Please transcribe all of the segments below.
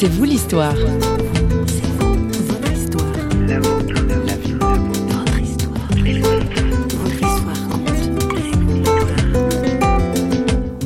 C'est vous l'histoire.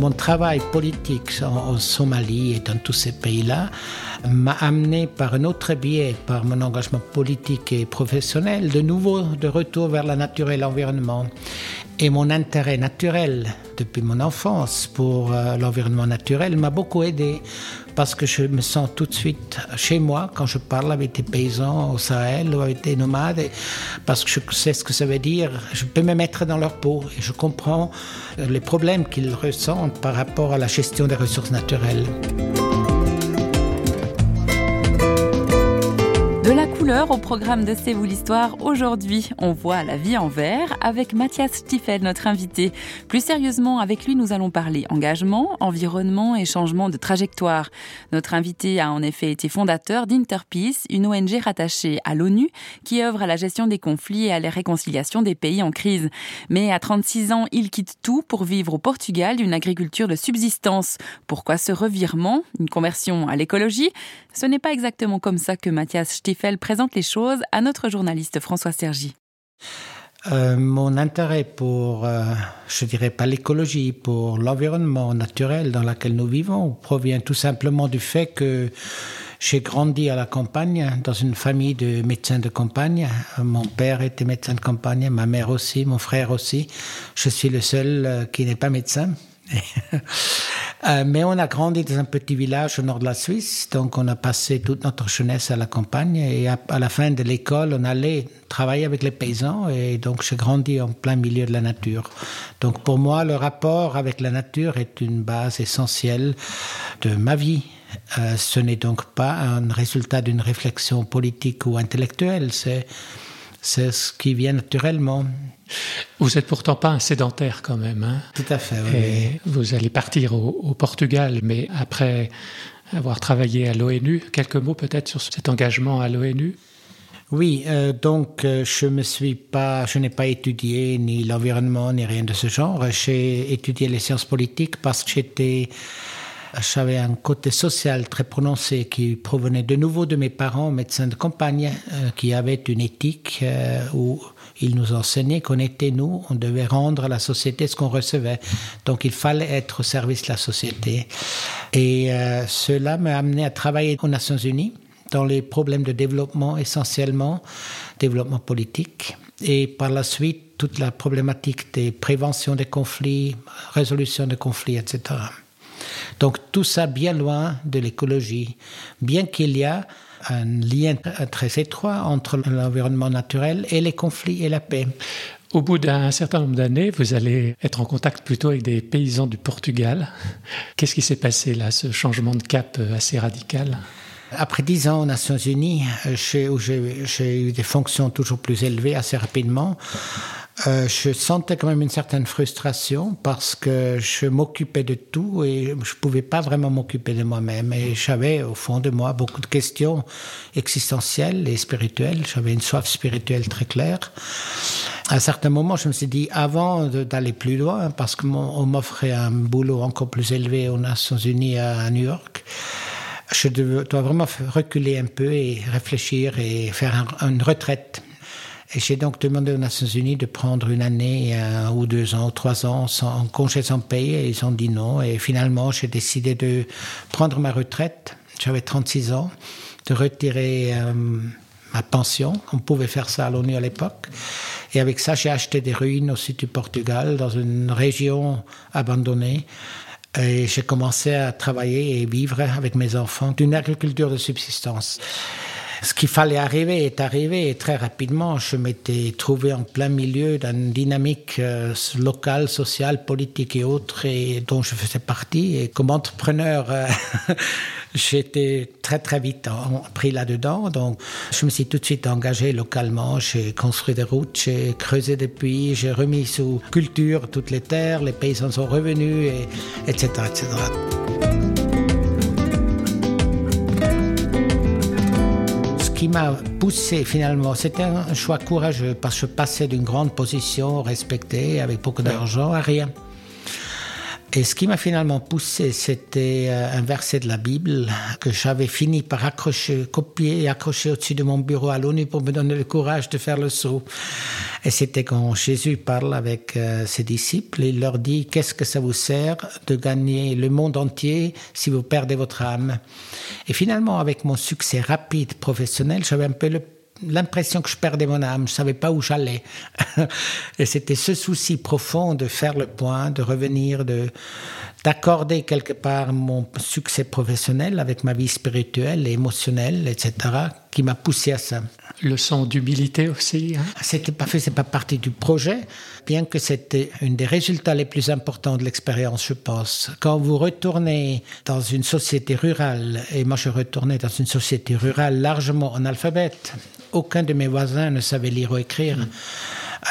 Mon travail politique en, Somalie et dans tous ces pays-là m'a amené par un autre biais, par mon engagement politique et professionnel, de nouveau de retour vers la nature et l'environnement. Et mon intérêt naturel depuis mon enfance pour euh, l'environnement naturel m'a beaucoup aidé parce que je me sens tout de suite chez moi quand je parle avec des paysans au Sahel ou avec des nomades parce que je sais ce que ça veut dire. Je peux me mettre dans leur peau et je comprends euh, les problèmes qu'ils ressentent par rapport à la gestion des ressources naturelles. Au programme de C'est vous l'histoire. Aujourd'hui, on voit la vie en vert avec Mathias Stiefel, notre invité. Plus sérieusement, avec lui, nous allons parler engagement, environnement et changement de trajectoire. Notre invité a en effet été fondateur d'Interpeace, une ONG rattachée à l'ONU qui œuvre à la gestion des conflits et à la réconciliation des pays en crise. Mais à 36 ans, il quitte tout pour vivre au Portugal d'une agriculture de subsistance. Pourquoi ce revirement? Une conversion à l'écologie? Ce n'est pas exactement comme ça que Mathias Stiefel présente les choses à notre journaliste François Sergi. Euh, mon intérêt pour, euh, je dirais pas l'écologie, pour l'environnement naturel dans lequel nous vivons provient tout simplement du fait que j'ai grandi à la campagne, dans une famille de médecins de campagne. Mon père était médecin de campagne, ma mère aussi, mon frère aussi. Je suis le seul euh, qui n'est pas médecin. Euh, mais on a grandi dans un petit village au nord de la Suisse, donc on a passé toute notre jeunesse à la campagne et à, la fin de l'école, on allait travailler avec les paysans et donc j'ai grandi en plein milieu de la nature. Donc pour moi, le rapport avec la nature est une base essentielle de ma vie. Euh, ce n'est donc pas un résultat d'une réflexion politique ou intellectuelle, c'est c'est ce qui vient naturellement. Vous n'êtes pourtant pas un sédentaire quand même. Hein Tout à fait. Oui. vous allez partir au, Portugal, mais après avoir travaillé à l'ONU, quelques mots peut-être sur cet engagement à l'ONU? Oui, euh, donc euh, je me suis pas, je n'ai pas étudié ni l'environnement ni rien de ce genre. J'ai étudié les sciences politiques parce que j'étais j'avais un côté social très prononcé qui provenait de nouveau de mes parents, médecins de campagne, euh, qui avaient une éthique euh, où ils nous enseignaient qu'on était nous, on devait rendre à la société ce qu'on recevait. Donc il fallait être au service de la société. Et euh, cela m'a amené à travailler aux Nations Unies dans les problèmes de développement essentiellement, développement politique, et par la suite toute la problématique des préventions des conflits, résolution des conflits, etc. Donc tout ça bien loin de l'écologie, bien qu'il y a un lien très étroit entre l'environnement naturel et les conflits et la paix. Au bout d'un certain nombre d'années, vous allez être en contact plutôt avec des paysans du Portugal. Qu'est-ce qui s'est passé là, ce changement de cap assez radical? Après dix ans aux Nations Unies, où j'ai eu des fonctions toujours plus élevées assez rapidement, euh, je sentais quand même une certaine frustration parce que je m'occupais de tout et je pouvais pas vraiment m'occuper de moi-même. Et j'avais au fond de moi beaucoup de questions existentielles et spirituelles. J'avais une soif spirituelle très claire. À un certain moment, je me suis dit, avant d'aller plus loin, parce qu'on m'offrait un boulot encore plus élevé aux Nations Unies à New York, je dois vraiment reculer un peu et réfléchir et faire une retraite j'ai donc demandé aux Nations Unies de prendre une année euh, ou deux ans ou trois ans sans congé sans paye et ils ont dit non. Et finalement, j'ai décidé de prendre ma retraite. J'avais 36 ans, de retirer euh, ma pension. On pouvait faire ça à l'ONU à l'époque. Et avec ça, j'ai acheté des ruines au sud du Portugal, dans une région abandonnée. Et j'ai commencé à travailler et vivre avec mes enfants d'une agriculture de subsistance ce qu'il fallait arriver est arrivé et très rapidement, je m'étais trouvé en plein milieu d'une dynamique euh, locale, sociale, politique et autres et dont je faisais partie. Et comme entrepreneur, euh, j'étais très très vite pris là-dedans. Donc je me suis tout de suite engagé localement. J'ai construit des routes, j'ai creusé des puits, j'ai remis sous culture toutes les terres, les paysans sont revenus, et, etc. etc. qui m'a poussé finalement, c'était un choix courageux parce que je passais d'une grande position respectée avec beaucoup d'argent à rien. Et ce qui m'a finalement poussé, c'était euh, un verset de la Bible que j'avais fini par accrocher, copier et accrocher au-dessus de mon bureau à l'ONU pour me donner le courage de faire le saut. Et c'était quand Jésus parle avec euh, ses disciples, il leur dit, qu'est-ce que ça vous sert de gagner le monde entier si vous perdez votre âme? Et finalement, avec mon succès rapide professionnel, j'avais un peu le l'impression que je perdais mon âme, je savais pas où j'allais. et c'était ce souci profond de faire le point, de revenir, de d'accorder quelque part mon succès professionnel avec ma vie spirituelle et émotionnelle, etc., qui m'a poussé à ça. Le son d'humilité aussi. Hein c'était pas fait, c'est pas partie du projet, bien que c'était un des résultats les plus importants de l'expérience, je pense. Quand vous retournez dans une société rurale, et moi je retournais dans une société rurale largement analphabète, aucun de mes voisins ne savait lire ou écrire.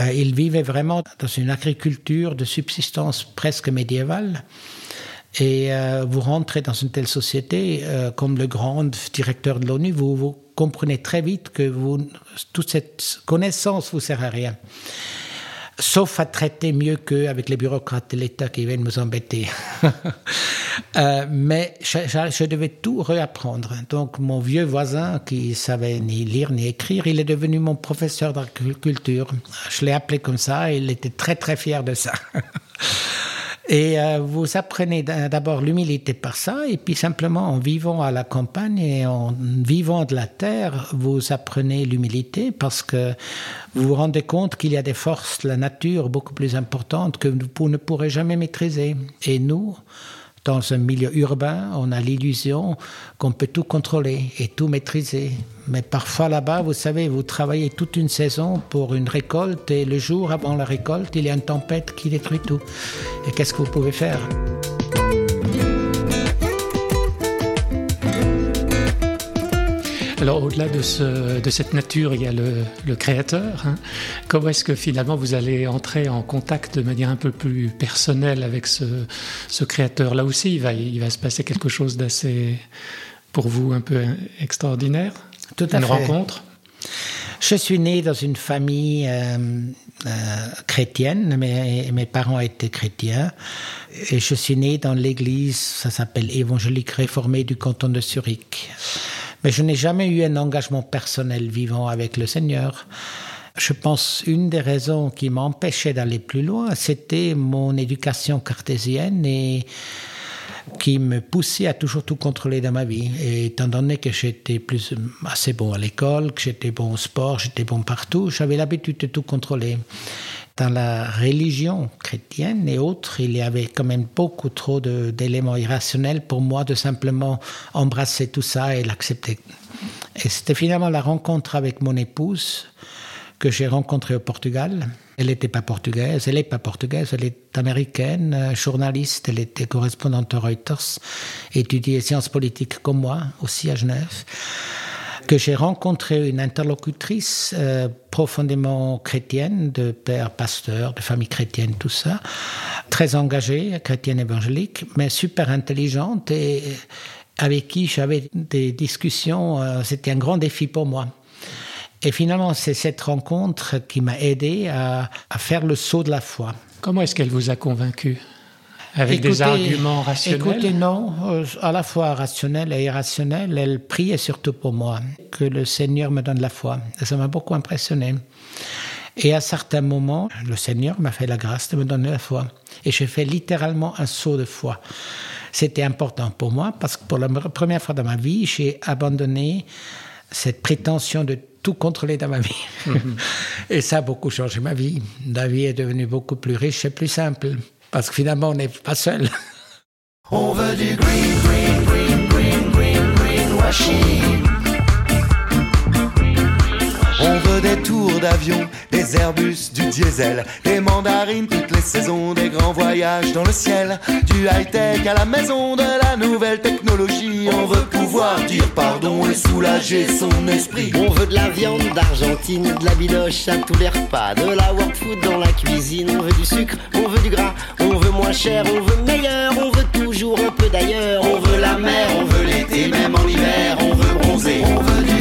Euh, ils vivaient vraiment dans une agriculture de subsistance presque médiévale. Et euh, vous rentrez dans une telle société, euh, comme le grand directeur de l'ONU, vous, vous comprenez très vite que vous, toute cette connaissance vous sert à rien sauf à traiter mieux qu'avec les bureaucrates de l'État qui viennent nous embêter. euh, mais je, je, devais tout réapprendre. Donc mon vieux voisin qui savait ni lire ni écrire, il est devenu mon professeur d'agriculture. Je l'ai appelé comme ça et il était très très fier de ça. Et euh, vous apprenez d'abord l'humilité par ça, et puis simplement en vivant à la campagne et en vivant de la terre, vous apprenez l'humilité parce que vous vous rendez compte qu'il y a des forces de la nature beaucoup plus importantes que vous ne pourrez jamais maîtriser. Et nous, dans un milieu urbain, on a l'illusion qu'on peut tout contrôler et tout maîtriser. Mais parfois là-bas, vous savez, vous travaillez toute une saison pour une récolte et le jour avant la récolte, il y a une tempête qui détruit tout. Et qu'est-ce que vous pouvez faire? Alors au-delà de, ce, de, cette nature, il y a le, le créateur. Hein. Comment est-ce que finalement vous allez entrer en contact de manière un peu plus personnelle avec ce, ce créateur? Là aussi, il va, il va se passer quelque chose d'assez, pour vous, un peu extraordinaire? Tout à Une fait. rencontre? Je suis né dans une famille euh, euh, chrétienne, mes, mes parents étaient chrétiens, et je suis né dans l'église, ça s'appelle évangélique réformée du canton de Zurich. Mais je n'ai jamais eu un engagement personnel vivant avec le Seigneur. Je pense une des raisons qui m'empêchait d'aller plus loin, c'était mon éducation cartésienne et qui me poussait à toujours tout contrôler dans ma vie. Et étant donné que j'étais plus assez bon à l'école, que j'étais bon au sport, j'étais bon partout, j'avais l'habitude de tout contrôler. Dans la religion chrétienne et autres, il y avait quand même beaucoup trop d'éléments irrationnels pour moi de simplement embrasser tout ça et l'accepter. Et c'était finalement la rencontre avec mon épouse que j'ai rencontrée au Portugal. Elle n'était pas portugaise, elle n'est pas portugaise, elle est américaine, journaliste, elle était correspondante Reuters, étudiait sciences politiques comme moi, aussi à Genève que j'ai rencontré une interlocutrice euh, profondément chrétienne, de père pasteur, de famille chrétienne, tout ça, très engagée, chrétienne évangélique, mais super intelligente et avec qui j'avais des discussions. Euh, C'était un grand défi pour moi. Et finalement, c'est cette rencontre qui m'a aidé à, à, faire le saut de la foi. Comment est-ce qu'elle vous a convaincu avec écoutez, des arguments rationnels Écoutez, non, euh, à la fois rationnel et irrationnel, elle priait surtout pour moi, que le Seigneur me donne la foi. Et ça m'a beaucoup impressionné. Et à certains moments, le Seigneur m'a fait la grâce de me donner la foi. Et j'ai fait littéralement un saut de foi. C'était important pour moi parce que pour la première fois dans ma vie, j'ai abandonné cette prétention de tout contrôler dans ma vie. Et ça a beaucoup changé ma vie. La vie est devenue beaucoup plus riche et plus simple. Parce que finalement, on n'est pas seul. On veut du green, green, green, green, green, green washing. On veut des tours d'avion, des Airbus, du diesel, des mandarines toutes les saisons, des grands voyages dans le ciel, du high-tech à la maison de la nouvelle technologie. On veut pouvoir dire pardon et soulager son esprit. On veut de la viande d'Argentine, de la biloche à tous les repas, de la world food dans la cuisine. On veut du sucre, on veut du gras, on veut moins cher, on veut meilleur, on veut toujours un peu d'ailleurs. On veut la mer, on veut l'été, même en hiver, on veut bronzer. On veut du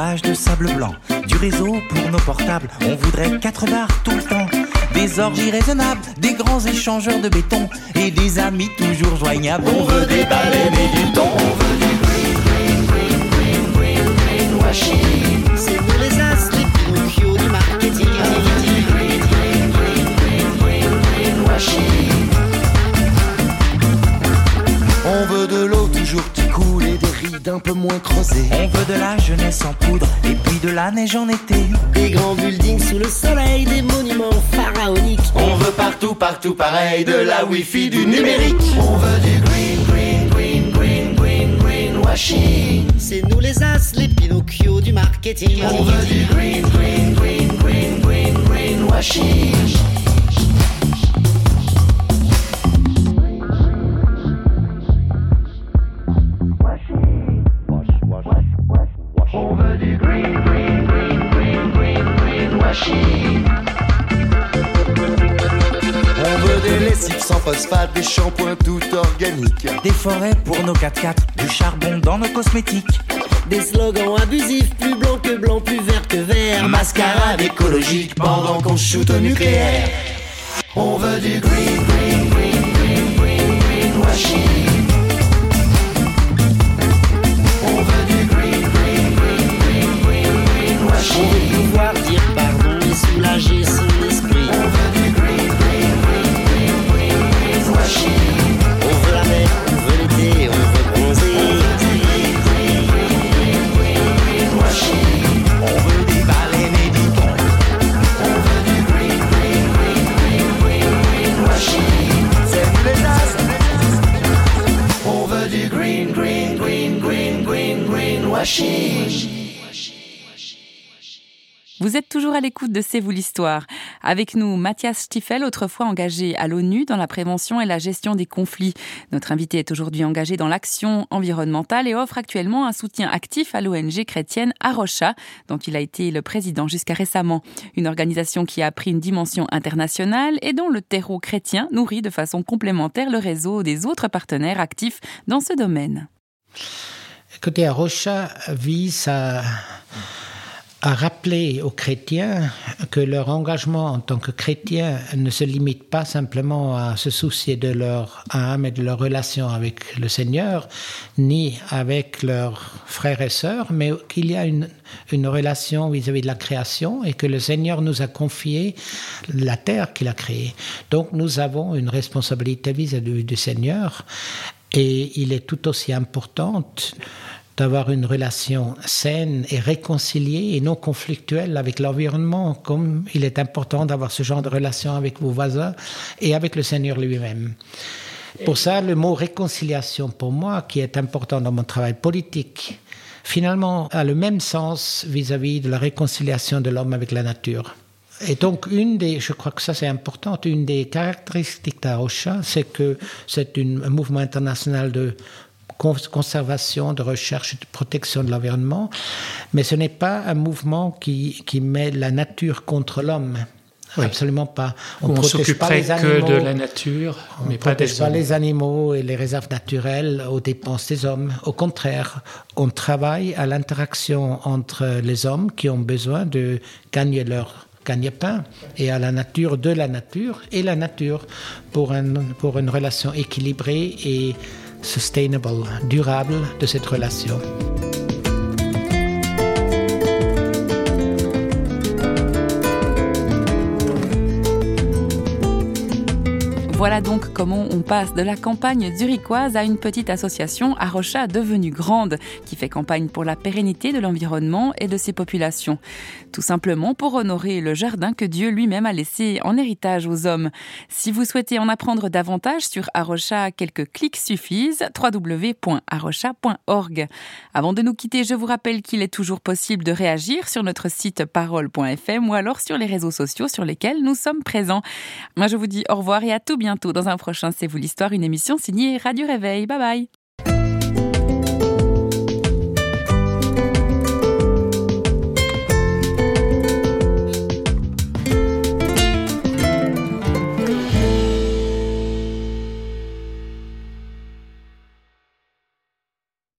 de sable blanc. Du réseau pour nos portables, on voudrait quatre bars tout le temps. Des orgies raisonnables, des grands échangeurs de béton et des amis toujours joignables. On veut des baleines et du du peu moins creusées. On veut de la jeunesse en poudre et puis de la neige en été. Des grands buildings sous le soleil, des monuments pharaoniques. On veut partout, partout pareil, de la wifi, du numérique. On veut du green, green, green, green, green, green washing. C'est nous les as, les Pinocchio du marketing. On veut du green, green, green, green, green, green phosphate, des shampoings tout organiques. Des forêts pour nos 4x4, du charbon dans nos cosmétiques. Des slogans abusifs, plus blanc que blanc, plus vert que vert. Mascarade écologique pendant qu'on shoot au nucléaire. On veut du green, green, green, green, green, green washing. On veut du green, green, green, green, green, green On washing. veut pouvoir dire pardon et soulager à l'écoute de C'est vous l'histoire. Avec nous, Mathias Stiefel, autrefois engagé à l'ONU dans la prévention et la gestion des conflits. Notre invité est aujourd'hui engagé dans l'action environnementale et offre actuellement un soutien actif à l'ONG chrétienne Arocha, dont il a été le président jusqu'à récemment. Une organisation qui a pris une dimension internationale et dont le terreau chrétien nourrit de façon complémentaire le réseau des autres partenaires actifs dans ce domaine. Écoutez, Rocha vise à, à rappeler aux chrétiens que leur engagement en tant que chrétiens ne se limite pas simplement à se soucier de leur âme et de leur relation avec le Seigneur, ni avec leurs frères et sœurs, mais qu'il y a une, une relation vis-à-vis de la création et que le Seigneur nous a confié la terre qu'il a créée. Donc nous avons une responsabilité vis-à-vis du Seigneur et il est tout aussi important d'avoir une relation saine et réconciliée et non conflictuelle avec l'environnement, comme il est important d'avoir ce genre de relation avec vos voisins et avec le Seigneur lui-même. Pour ça, le mot réconciliation, pour moi, qui est important dans mon travail politique, finalement a le même sens vis-à-vis de la réconciliation de l'homme avec la nature. Et donc, une des, je crois que ça c'est important, une des caractéristiques d'Arocha, c'est que c'est un mouvement international de conservation, de recherche et de protection de l'environnement, mais ce n'est pas un mouvement qui, qui met la nature contre l'homme. Oui. Absolument pas. On, on protège pas que de la nature, On mais ne pas des pas les animaux et les réserves naturelles aux dépenses des hommes. Au contraire, on travaille à l'interaction entre les hommes qui ont besoin de gagner leur gagne-pain et à la nature de la nature et la nature pour, un, pour une relation équilibrée et sustainable, durable de cette relation. Voilà donc comment on passe de la campagne zurichoise à une petite association à Rocha devenue grande, qui fait campagne pour la pérennité de l'environnement et de ses populations. Tout simplement pour honorer le jardin que Dieu lui-même a laissé en héritage aux hommes. Si vous souhaitez en apprendre davantage sur Arocha, quelques clics suffisent, www.arocha.org. Avant de nous quitter, je vous rappelle qu'il est toujours possible de réagir sur notre site parole.fm ou alors sur les réseaux sociaux sur lesquels nous sommes présents. Moi, je vous dis au revoir et à tout bientôt dans un prochain C'est vous l'histoire, une émission signée Radio Réveil. Bye bye.